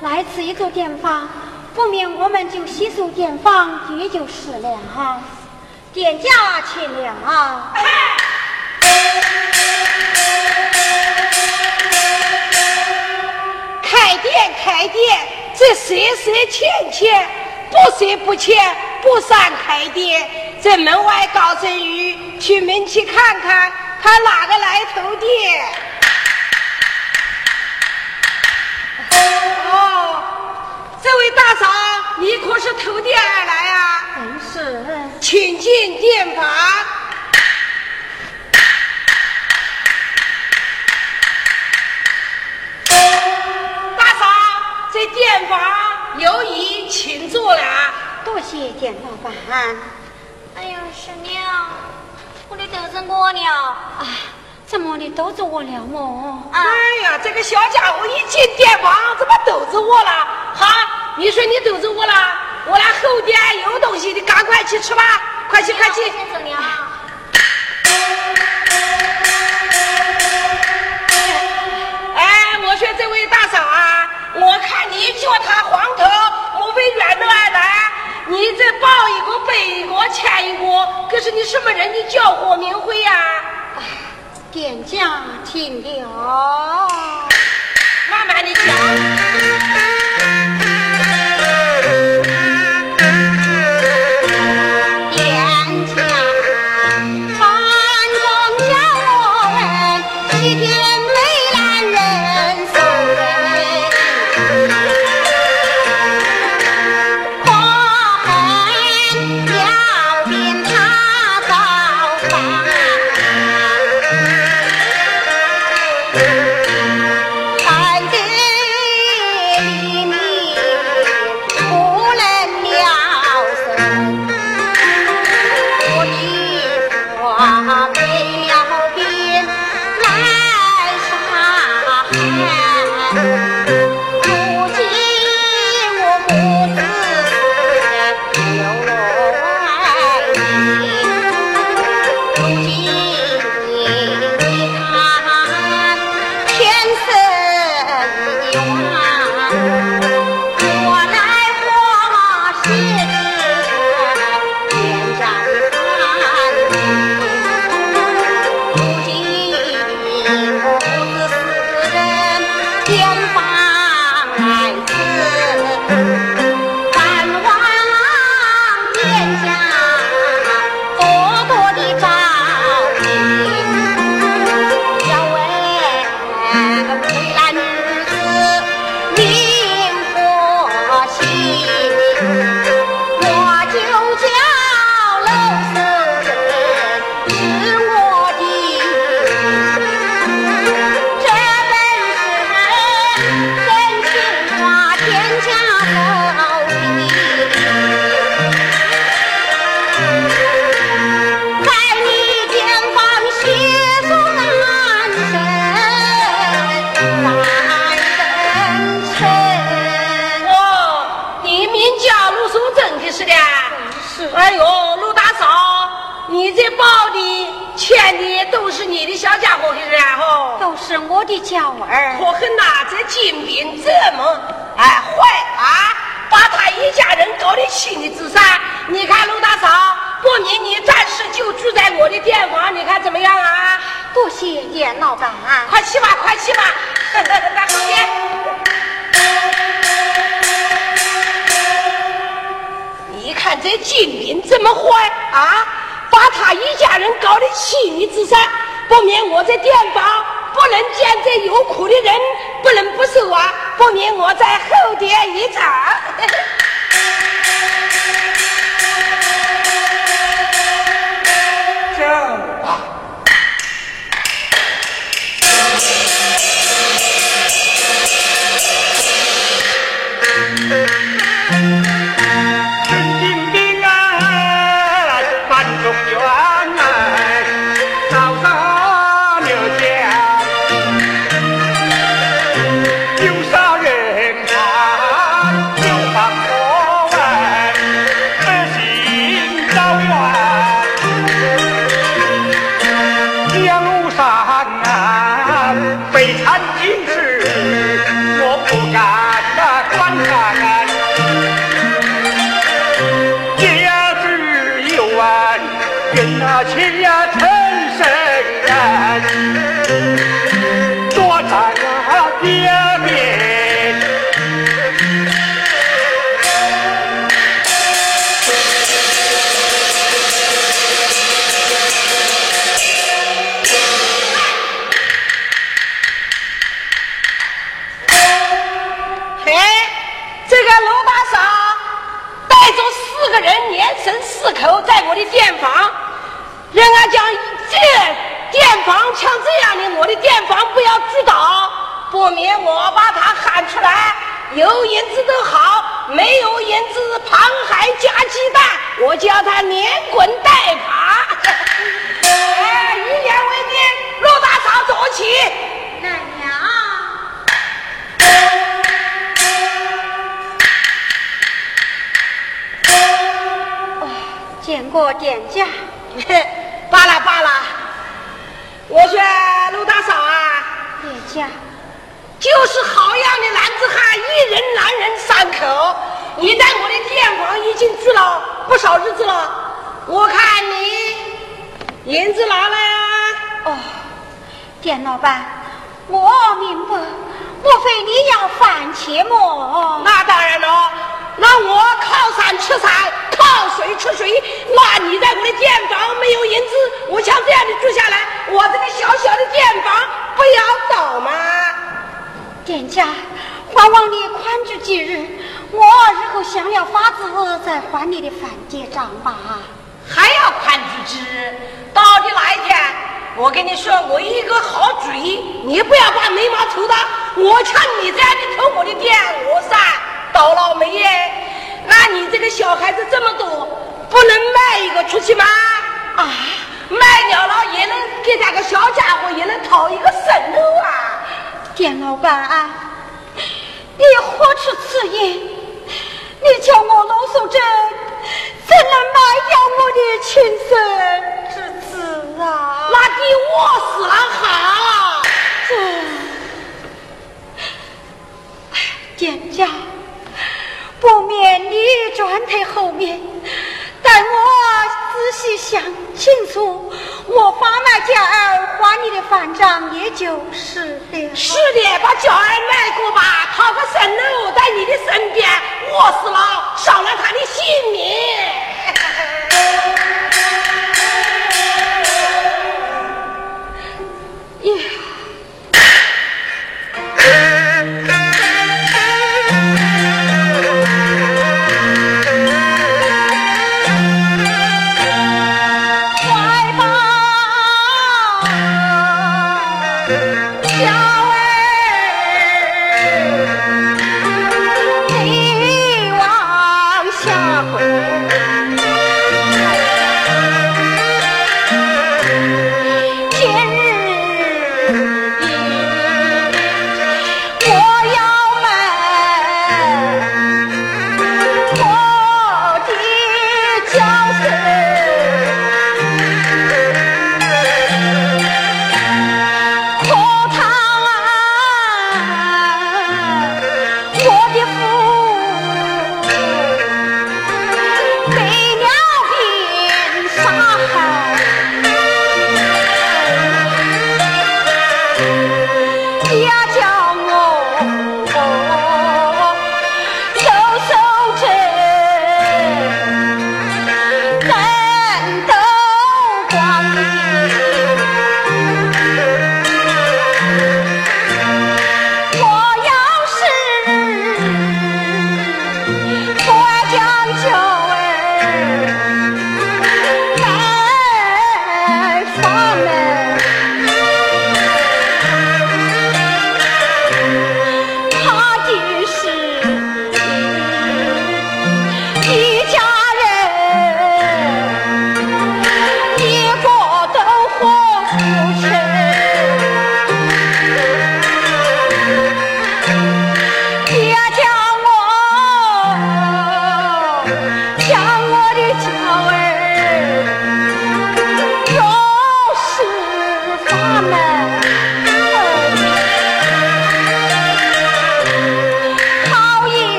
来此一座店房不免我们就洗漱殿房，也就是了哈。店家请了啊。开店开店，这赊赊欠欠，不赊不欠，不算开店。这门外高声语，去门去看看，他哪个来投店？哦，这位大嫂，你可是投店而来啊？是。请进店房。大嫂这店房有椅，请坐了。多谢店老板。哎呀，师娘，我的肚子饿了。啊，怎么的肚子饿了么？哎呀，这个小家伙一进店房，怎么肚子饿了？哈，你说你肚子饿了，我那后店有东西，你赶快去吃吧，快去快去。先娘。哎，我说这位大嫂啊。我看你叫他黄头，莫非远道而来？你这报一个背一个欠一个，可是你什么人？你叫何明辉呀？店家听了，慢慢的讲。去也闹板啊！快去吧，快去吧，大后爷。你看这金兵这么坏啊，把他一家人搞得妻离子散，不免我这店房不能见这有苦的人，不能不收啊，不免我在后殿一场。像这样的，我的店房不要知道，不免我把他喊出来。有银子都好，没有银子，螃蟹加鸡蛋，我叫他连滚带爬。哎，一言为定，陆大嫂走起。奶娘，哦，见过店家。罢了罢了，我说陆大嫂啊，店家，就是好样的男子汉，一人男人三口。你在我的店房已经住了不少日子了，我看你银子拿来啊。哦，店老板，我明白，莫非你要饭钱么？那当然了，那我靠山吃山，靠水吃水。那你在我的店房没有银子，我像这样的住下来，我这个小小的店房不要走吗？店家，还望你宽住几日，我日后想了法子再还你的饭结账吧。还要宽住几日？到底哪一天？我跟你说，我一个好主意，你不要把眉毛抽到。我像你这样的偷我的店，我算倒了霉耶。那你这个小孩子这么多，不能卖一个出去吗？啊，卖掉了也能给他个小家伙，也能讨一个生路啊。店老板啊，你何出此言？你叫我老素贞怎能卖掉我的亲生之子啊？那比我死了好。这店家，不免你转退后面，待我仔细想清楚，我发卖娇儿还你的饭账也就是了。是的，把娇儿卖过吧，讨个生路在你的身边，饿死了，伤了他的性命。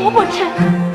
我不吃。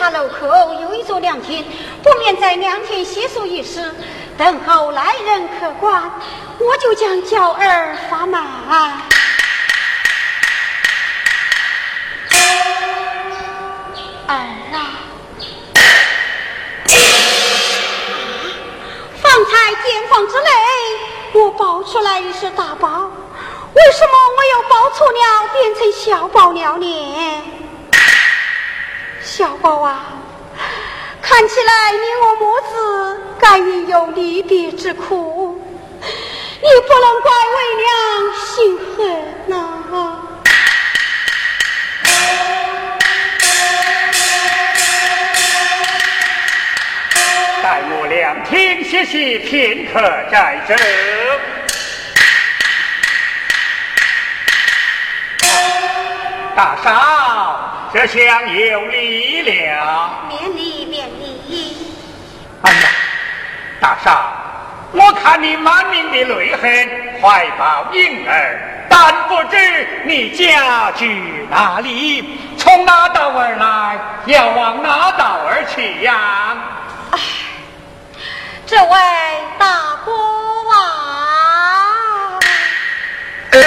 岔路口有一座凉亭，不免在凉亭歇宿一时，等候来人客官，我就将娇儿发满。儿啊，方才监房之内，我抱出来是大包，为什么我又抱错了，变成小包了呢？小宝啊！看起来你我母子该与有离别之苦，你不能怪为娘心狠呐！待我两天歇息片刻再走。大嫂，这厢有礼了。免礼，免礼。哎呀，大嫂，我看你满面的泪痕，怀抱婴儿，但不知你家住哪里，从哪道而来，要往哪道而去呀？哎，这位大哥啊。定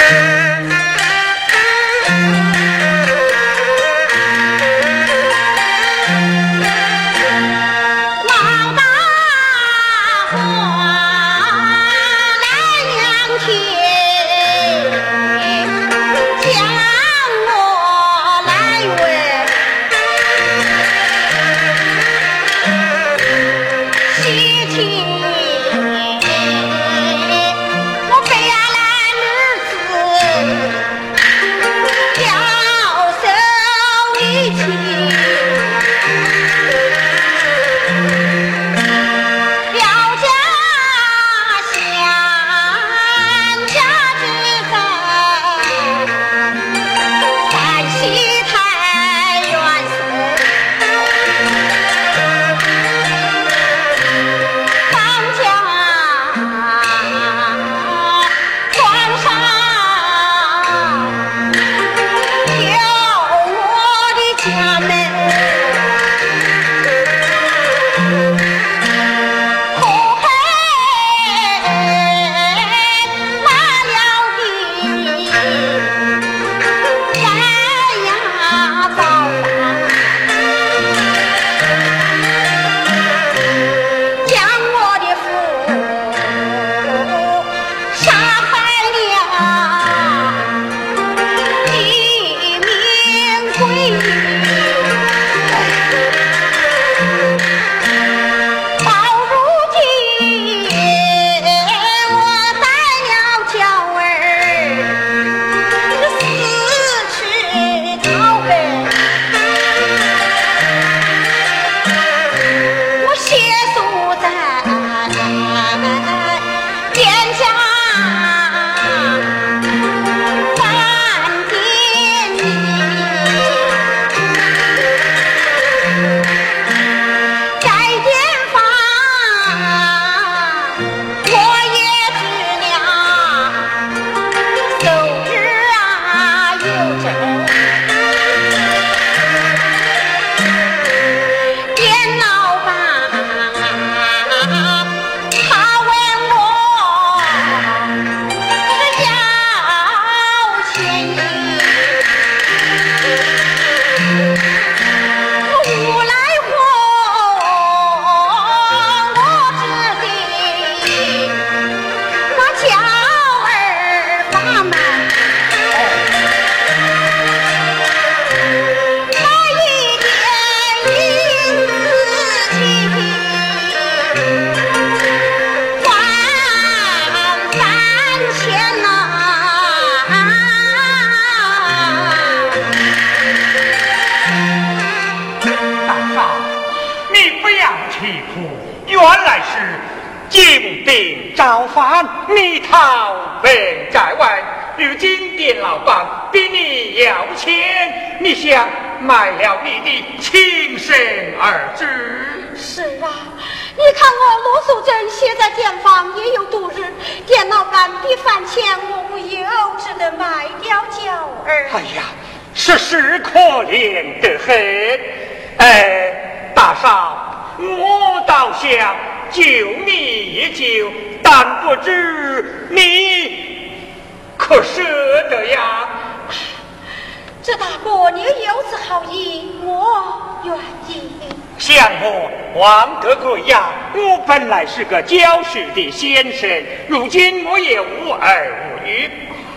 店老板逼你要钱，你想卖了你的亲生儿子？是啊，你看我罗素珍现在店房也有度日，店老板逼饭钱，我不有只能卖掉娇儿。哎呀，实是可怜得很。哎，大嫂，我倒想救你一救，但不知你。可舍得呀！这大哥你有此好意，我愿意。像我王德贵呀，我本来是个教书的先生，如今我也无儿无女，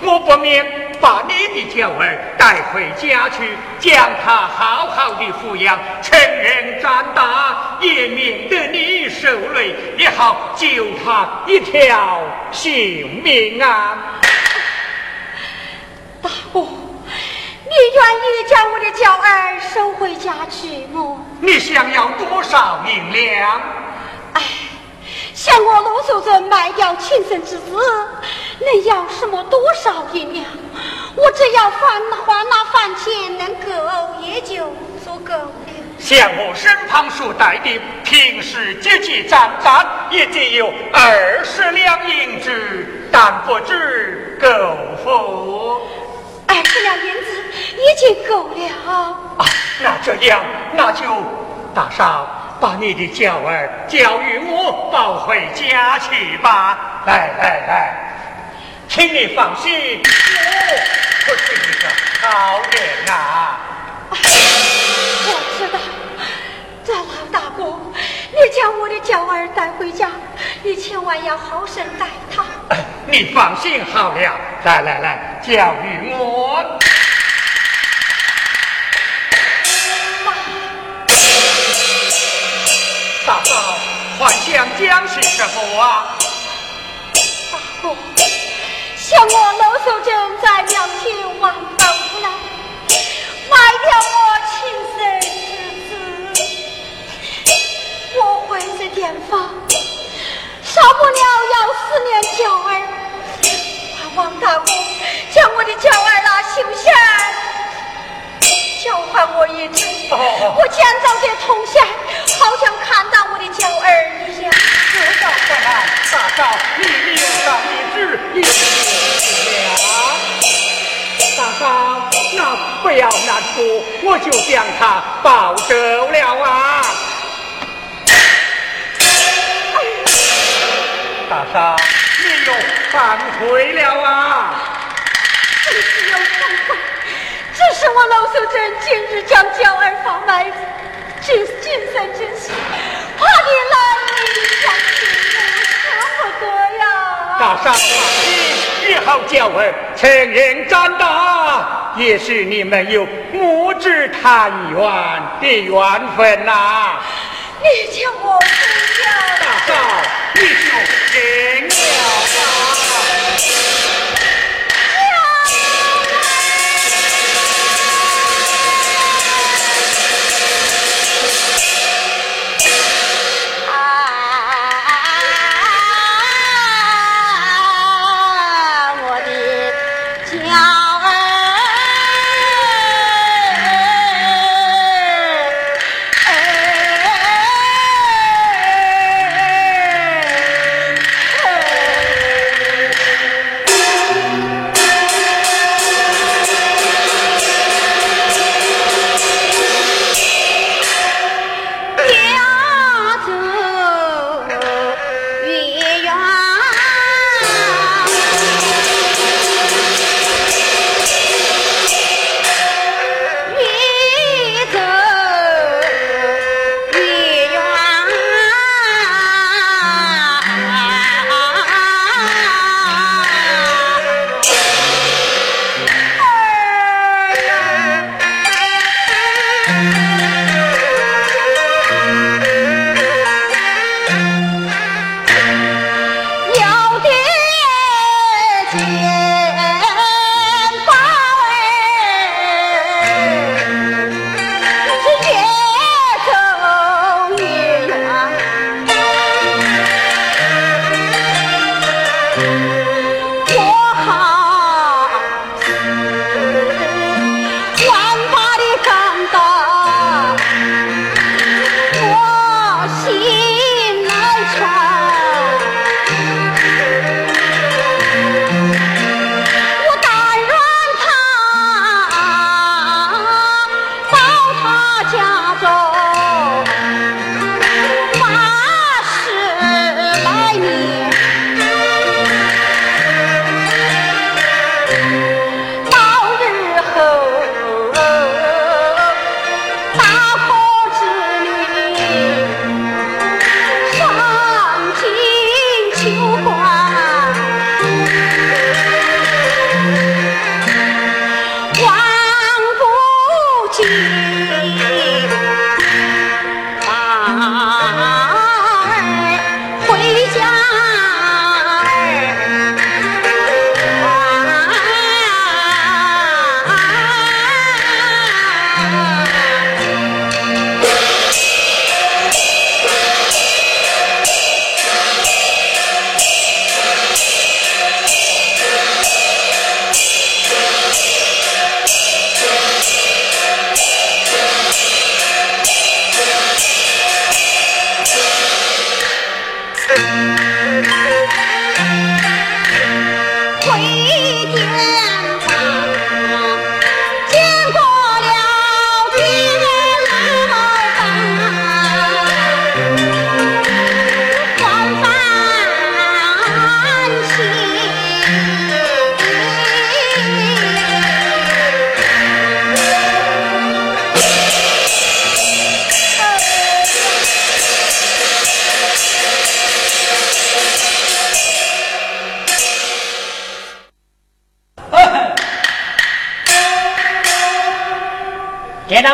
我不免把你的娇儿带回家去，将他好好的抚养，成人长大，也免得你受累，也好救他一条性命啊！你愿意将我的娇儿收回家去吗？你想要多少银两？哎，像我罗素贞卖掉亲生之子，能要什么多少银两？我只要还还那饭钱能够，也就足够了。像我身旁所带的平时结结账单，也只有二十两银子，但不知够否？二十两银子已经够了。啊，那这样，那就大嫂把你的娇儿交与我抱回家去吧。来来来，请你放心，我可是一个好人啊。我知道，这老大哥，你将我的娇儿带回家，你千万要好生待她。你放心好了，来来来，教育我。大嫂，还想讲是什么啊？大哥，像我老守正在庙前望头来，卖掉我回这店房，少不了要思念娇儿。王大公，将我的娇儿拉休下，交还我一次。我见早的同乡，好像看到我的娇儿一样。知道不来，大嫂，你命上一旨，一定了。大嫂，那不要难过，我就将他抱走了啊。大嫂。又反悔了啊！真是有反悔，只是我老守贞今日将娇儿放卖，只谨慎之心，怕你难以相信，舍不得呀。大嫂放心，以后娇儿成人长大，也是你们有母子团圆的缘分呐。你叫我不要。大嫂，你就认了。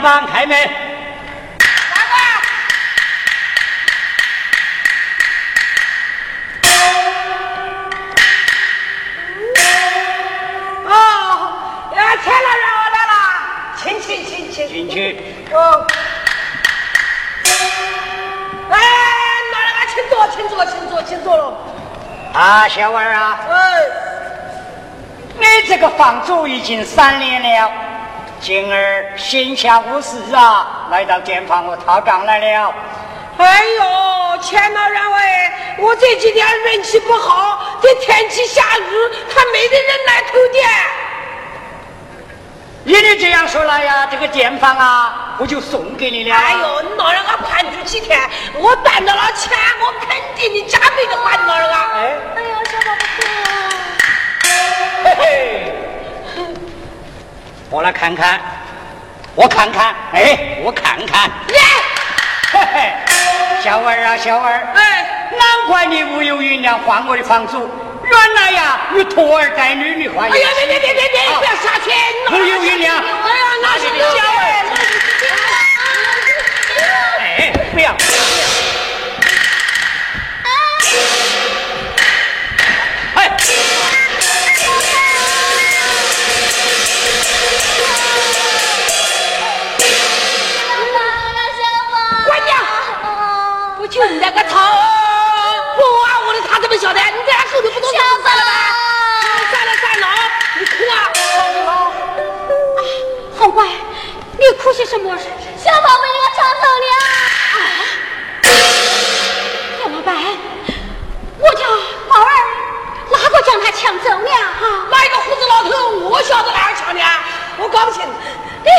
开门。哦，呀，钱老人我来了，请请请请进去。哦。哎，老人家，请坐，请坐，请坐，请坐了。啊，小娃儿啊，哎，你这个房主已经三年了，今儿闲暇无事啊，来到店房我讨账来了。哎呦，钱老员外，我这几天运气不好，这天气下雨，还没得人来偷店。依你这样说来呀，这个店房啊，我就送给你了。哎呦，你老人家盘住几天，我赚到了钱，我肯定你加倍的还你老人家。哎，哎呦，小宝贝嘿嘿，我来看看，我看看，哎，我看看。耶，嘿嘿，小娃儿啊，小娃儿，哎，难怪你无有云娘换我的房租，原来呀，你拖儿带女，你换哎呀，别别别别别，啊不要下去，你无有云娘。哎呀，那是小小儿儿。哎，不要。就你那个头！我啊，我的他怎么晓得？你在俺手里不都是算了吗？算了算了，你哭啊！好乖，你哭些什么？小宝被人家抢走了。怎么办，我叫宝儿，哪个将他抢走了？哈，哪一个胡子老头？我晓得哪儿抢的？我搞不清。哎，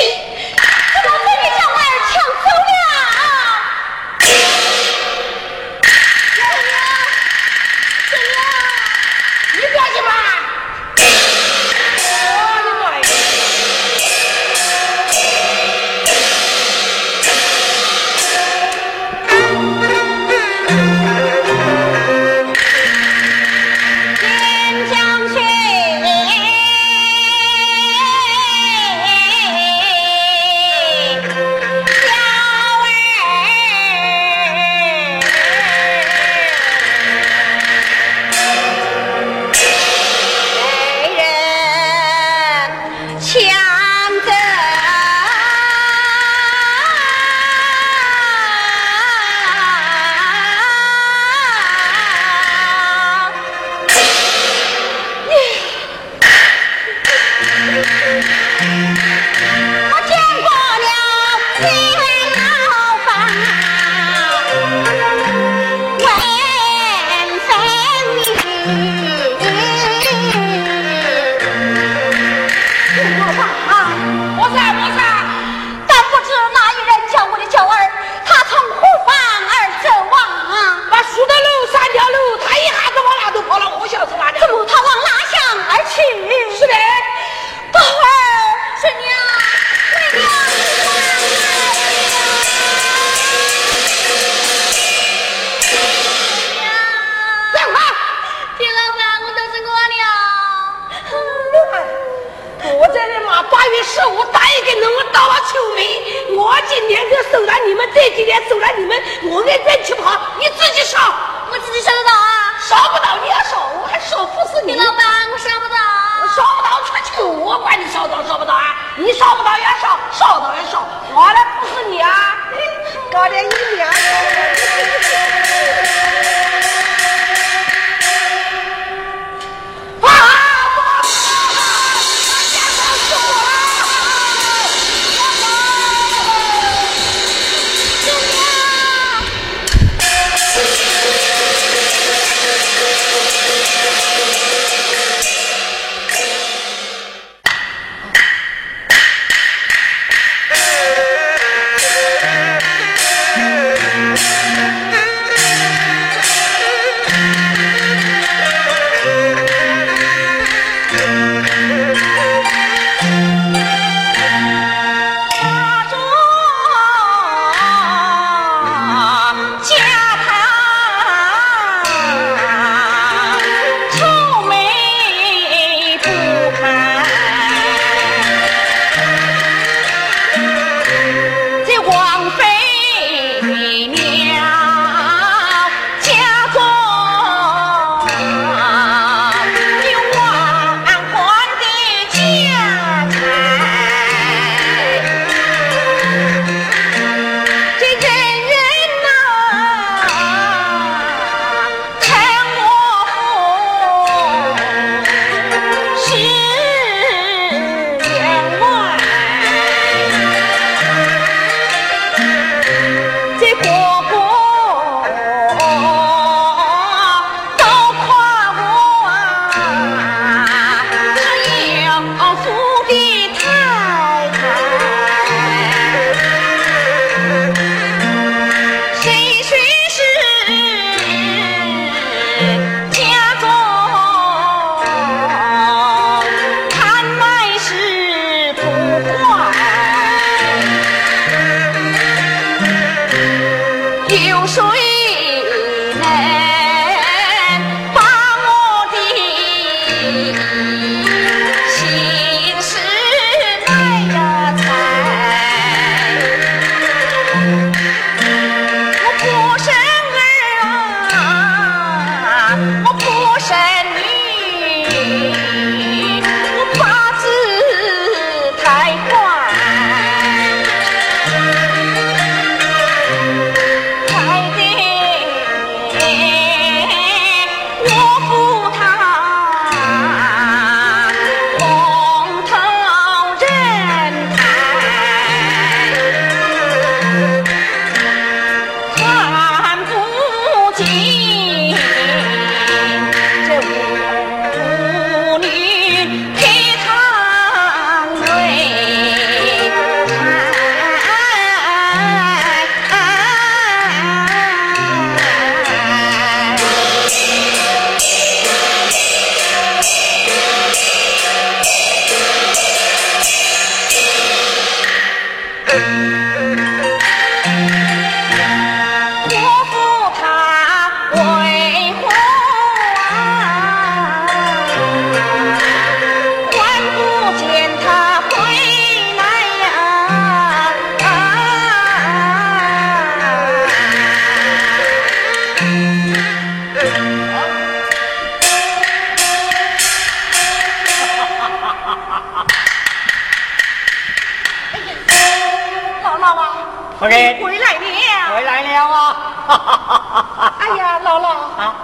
哎呀，姥姥啊，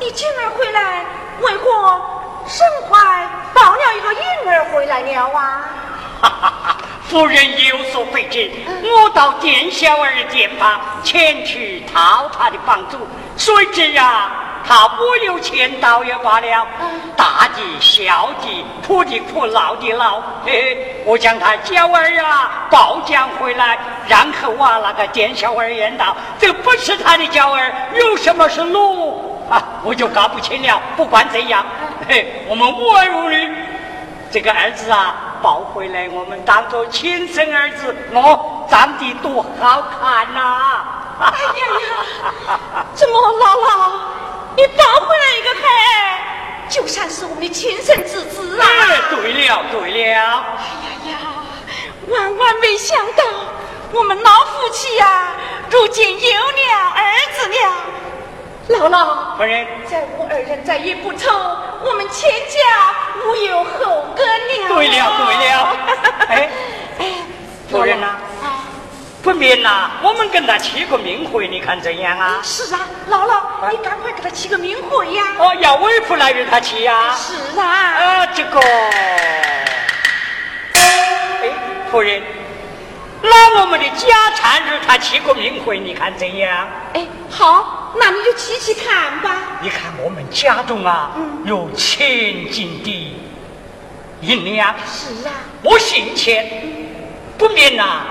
你今儿回来，为何身怀抱了一个婴儿回来了啊？哈哈哈！夫人有所不知，我到店小二店旁前去讨他的房租，谁知啊？他我有钱倒也罢了，大的、小的、苦的苦、老的老，嘿，我将他娇儿啊抱将回来，然后啊那个店小二言道：“这不是他的娇儿，有什么是奴啊？”我就搞不清了。不管怎样，嘿，我们无儿无女，这个儿子啊抱回来，我们当做亲生儿子，我，长得多好看呐！哎呀呀，怎么姥姥？你抱回来一个孩儿，就算是我们的亲生侄子啊！哎对了，对了。哎呀呀，万万没想到，我们老夫妻呀，如今有了儿子了。姥姥，夫人，再无二人再也不愁，我们全家无有后根了。对了，对了。哎哎，夫人呐。不免呐，我们跟他起个名讳，你看怎样啊？是啊，姥姥，你赶快给他起个名讳呀！哦，要委夫来为他起呀？是啊。啊，这个，哎，夫人，那我们的家产日他起个名讳，你看怎样？哎，好，那你就起起看吧。你看我们家中啊，有千斤的银两。是啊。我姓钱，不免呐。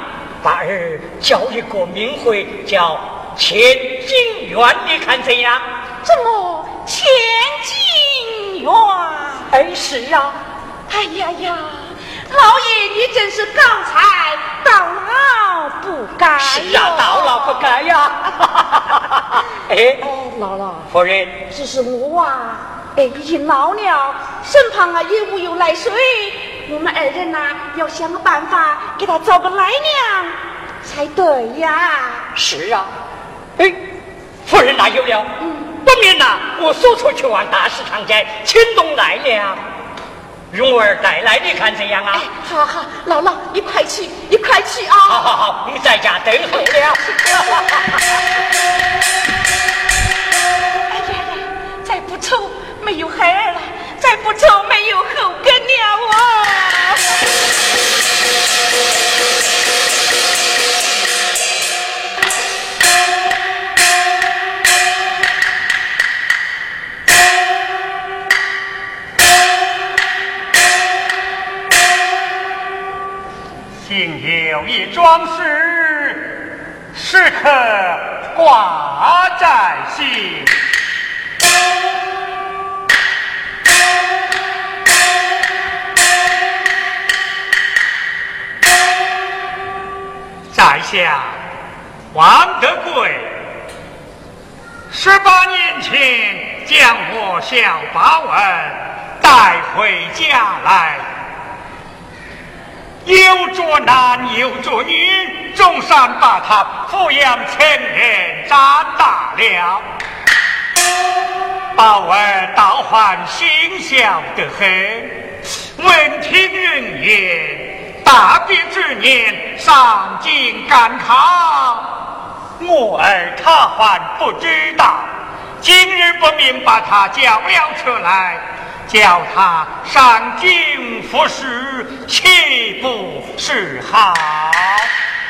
把儿叫一个名讳，叫千金元，你看怎样？怎么千金元？哎，是啊。哎呀呀，老爷你真是刚才，到老不该。是啊，到老不该呀。哎，姥姥，夫人，只是我啊，哎，已经老了，身旁啊也无有来水。我们二人呐，要想个办法给他找个来娘才对呀。是啊，哎，夫人哪有了？嗯，不免呐，我速出去往大市场街，请动来娘，蓉儿带来，你看怎样啊？好好，姥姥，你快去，你快去啊！好好好，你在家等候了。哎呀呀，再不愁没有孩儿了。再不愁没有后根了啊！幸有一桩事，时刻挂在心。下王德贵，十八年前将我小八文带回家来，有着男有着女，总算把他抚养成人长大了。宝儿倒还心小得很，闻听人言。大别之年上京赶考。我儿他还不知道今日不免把他叫了出来叫他上京服侍岂不是好？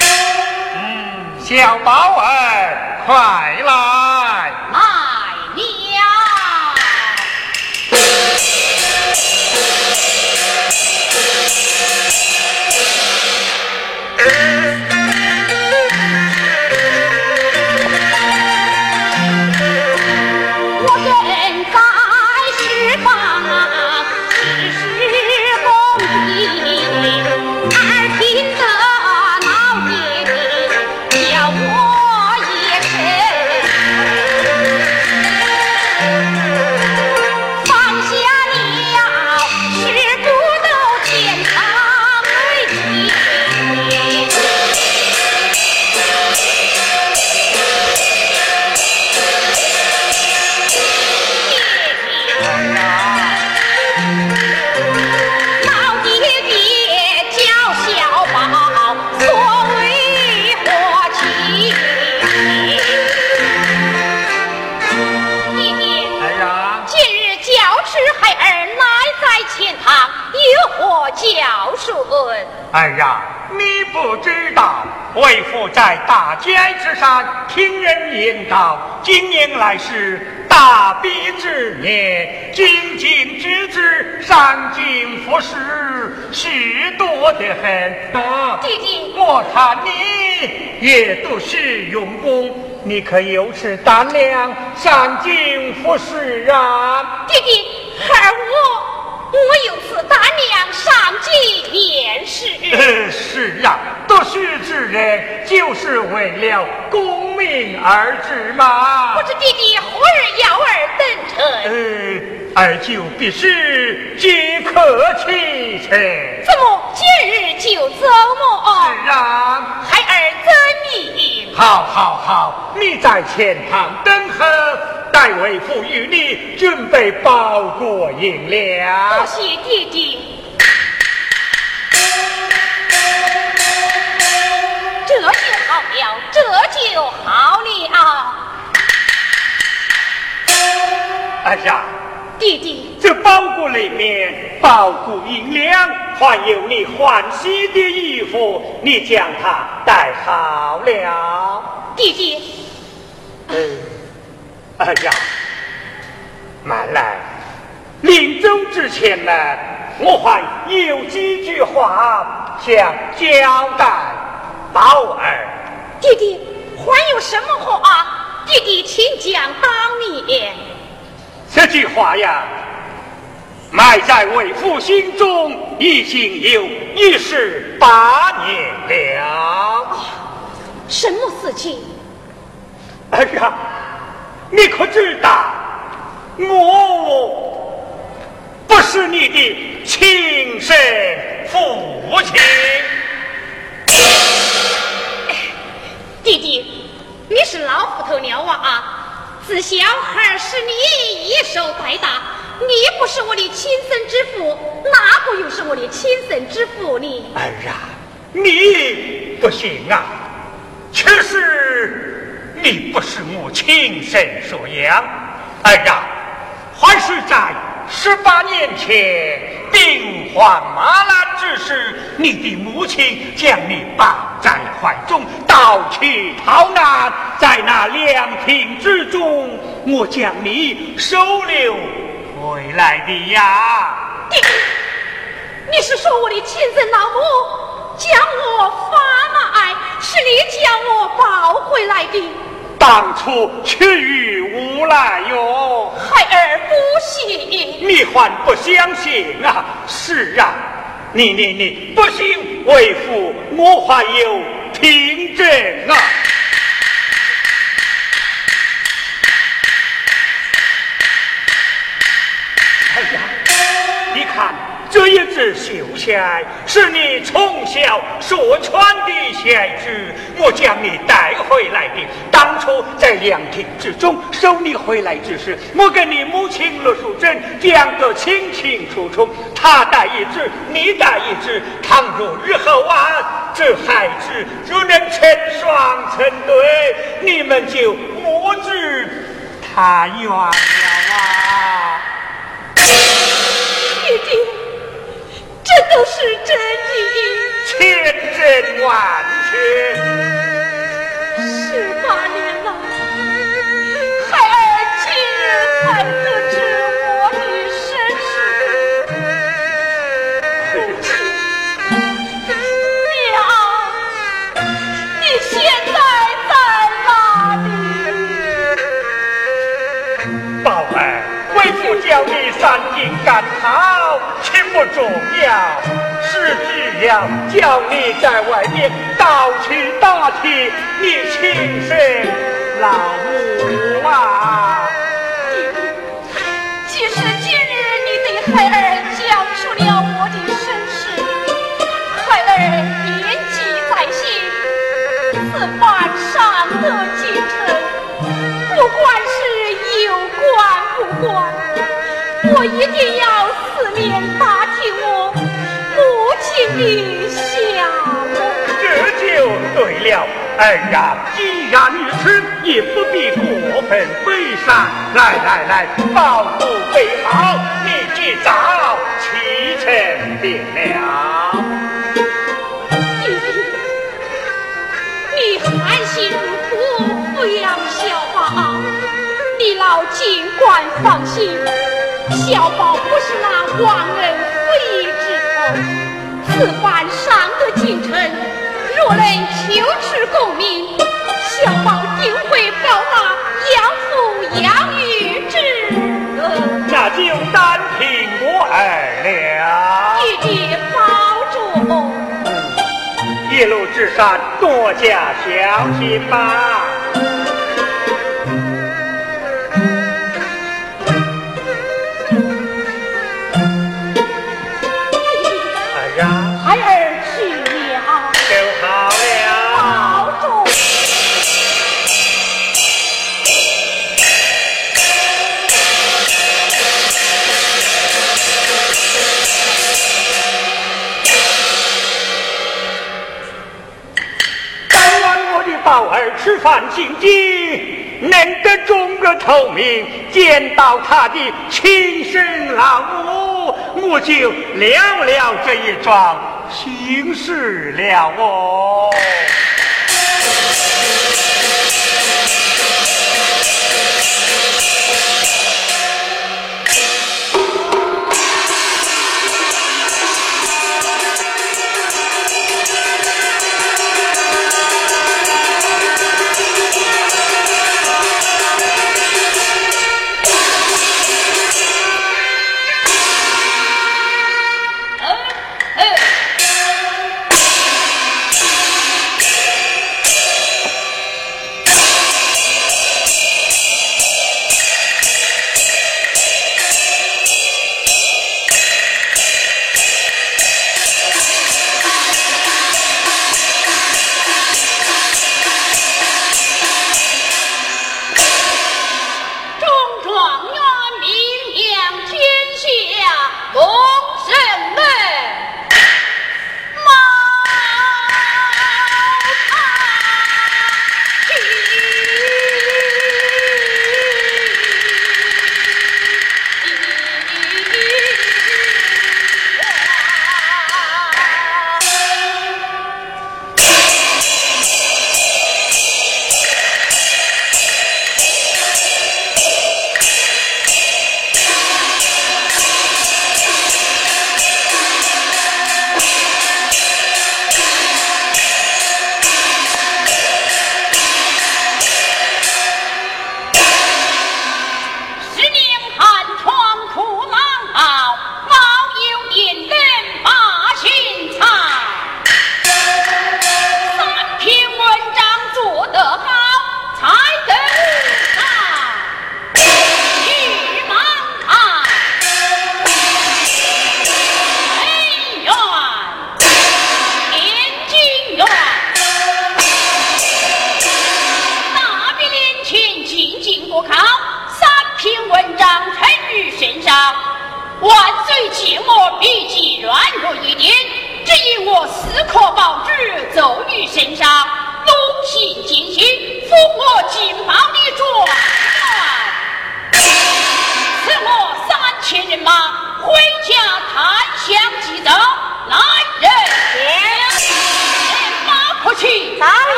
嗯小宝儿快来。来了顺。儿呀，你不知道，为父在大街之上听人言道，今年来是大比之年，精进之子，上进服侍，许多的很。弟弟，我看你也都是用功。你可有此胆量上京服侍啊？弟弟，孩儿我我有此胆量上京面试。是啊，读书之人就是为了功名而至嘛。不知弟弟何日要儿登城？呃，儿就必须即刻启程。怎么今日就走么？是啊，孩儿遵命。好，好，好，你在前堂等候，待为父与你准备包裹银两。多谢弟弟，这就好了，这就好了。哎呀，弟弟，这包裹里面包谷银两，还有你换洗的衣服，你将它带好了。弟弟，嗯，哎呀，慢来，临走之前呢，我还有几句话想交代宝儿。弟弟，还有什么话？弟弟，请讲当面。这句话呀，埋在为父心中已经有一十八年了。什么事情？哎呀，你可知道，我不是你的亲生父亲。弟弟，你是老糊涂鸟娃啊！自小孩是你一手带大，你不是我的亲生之父，哪个又是我的亲生之父呢？儿啊，你不行啊！确实你不是我亲生所养。儿呀，还是在十八年前兵荒马乱之时，你的母亲将你抱在怀中，盗取逃难，在那凉亭之中，我将你收留回来的呀。你，你是说我的亲生老母？将我发卖，是你将我抱回来的。当初却与无赖哟，孩儿不信。你还不相信啊？是啊，你你你不信，为父我还有凭证啊。这一支绣线是你从小所穿的鞋子，我将你带回来的。当初在凉亭之中收你回来之时，我跟你母亲陆淑珍讲得清清楚楚，她带一只，你带一只。倘若日后啊，这孩子若能成双成对，你们就母子团圆了啊！弟弟。这都是真的，千真万确。十八年了，孩儿今日才得知我的身世。娘，你现在在哪里？宝儿，为父叫你三。重要，是只要叫你在外面到处打听你亲生老母啊！即使今日你对孩儿讲述了我的身世，孩儿铭记在心，此番上得了，儿呀，既然如此，也不必过分悲伤。来来来，保护备好，你今早启程便了。你含辛茹苦抚养小宝，你老尽管放心，小宝不是那忘恩负义之徒，此番上得京城。不能求之功名，小宝定会报答养父养育之恩。那就单凭我二两。玉帝保重。一路之上，多加小心吧。范心机，能得中个头名，见到他的亲生老母，我就了了这一桩心事了哦。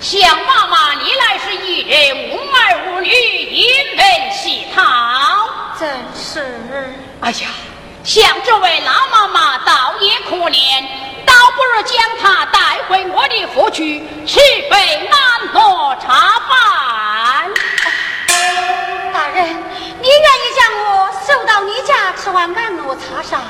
向妈妈，你来时一人无儿无女，因人乞讨，真是。哎呀，向这位老妈妈倒也可怜，倒不如将她带回我的府去，吃杯安乐茶饭。大人，你愿意将我送到你家，吃完安乐茶膳？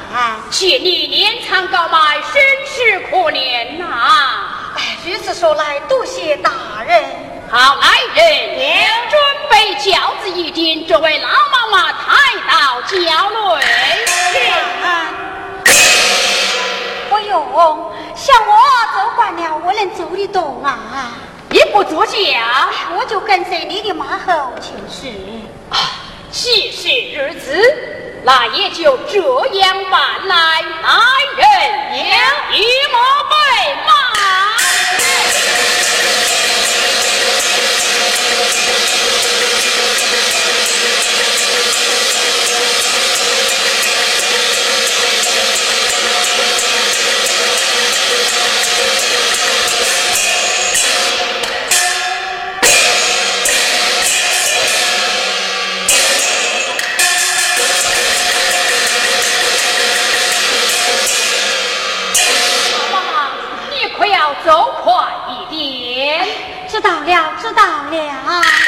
且你年长高迈，身世可怜呐。如此说来，多谢大人。好来人，准备饺子一斤，这位老妈妈抬到轿内。不用，像我走惯了，我能走得动啊。你不坐轿，我就跟随你的马后前去。谢谢如此。那也就这样办来来人迎与莫回房知道了知道了。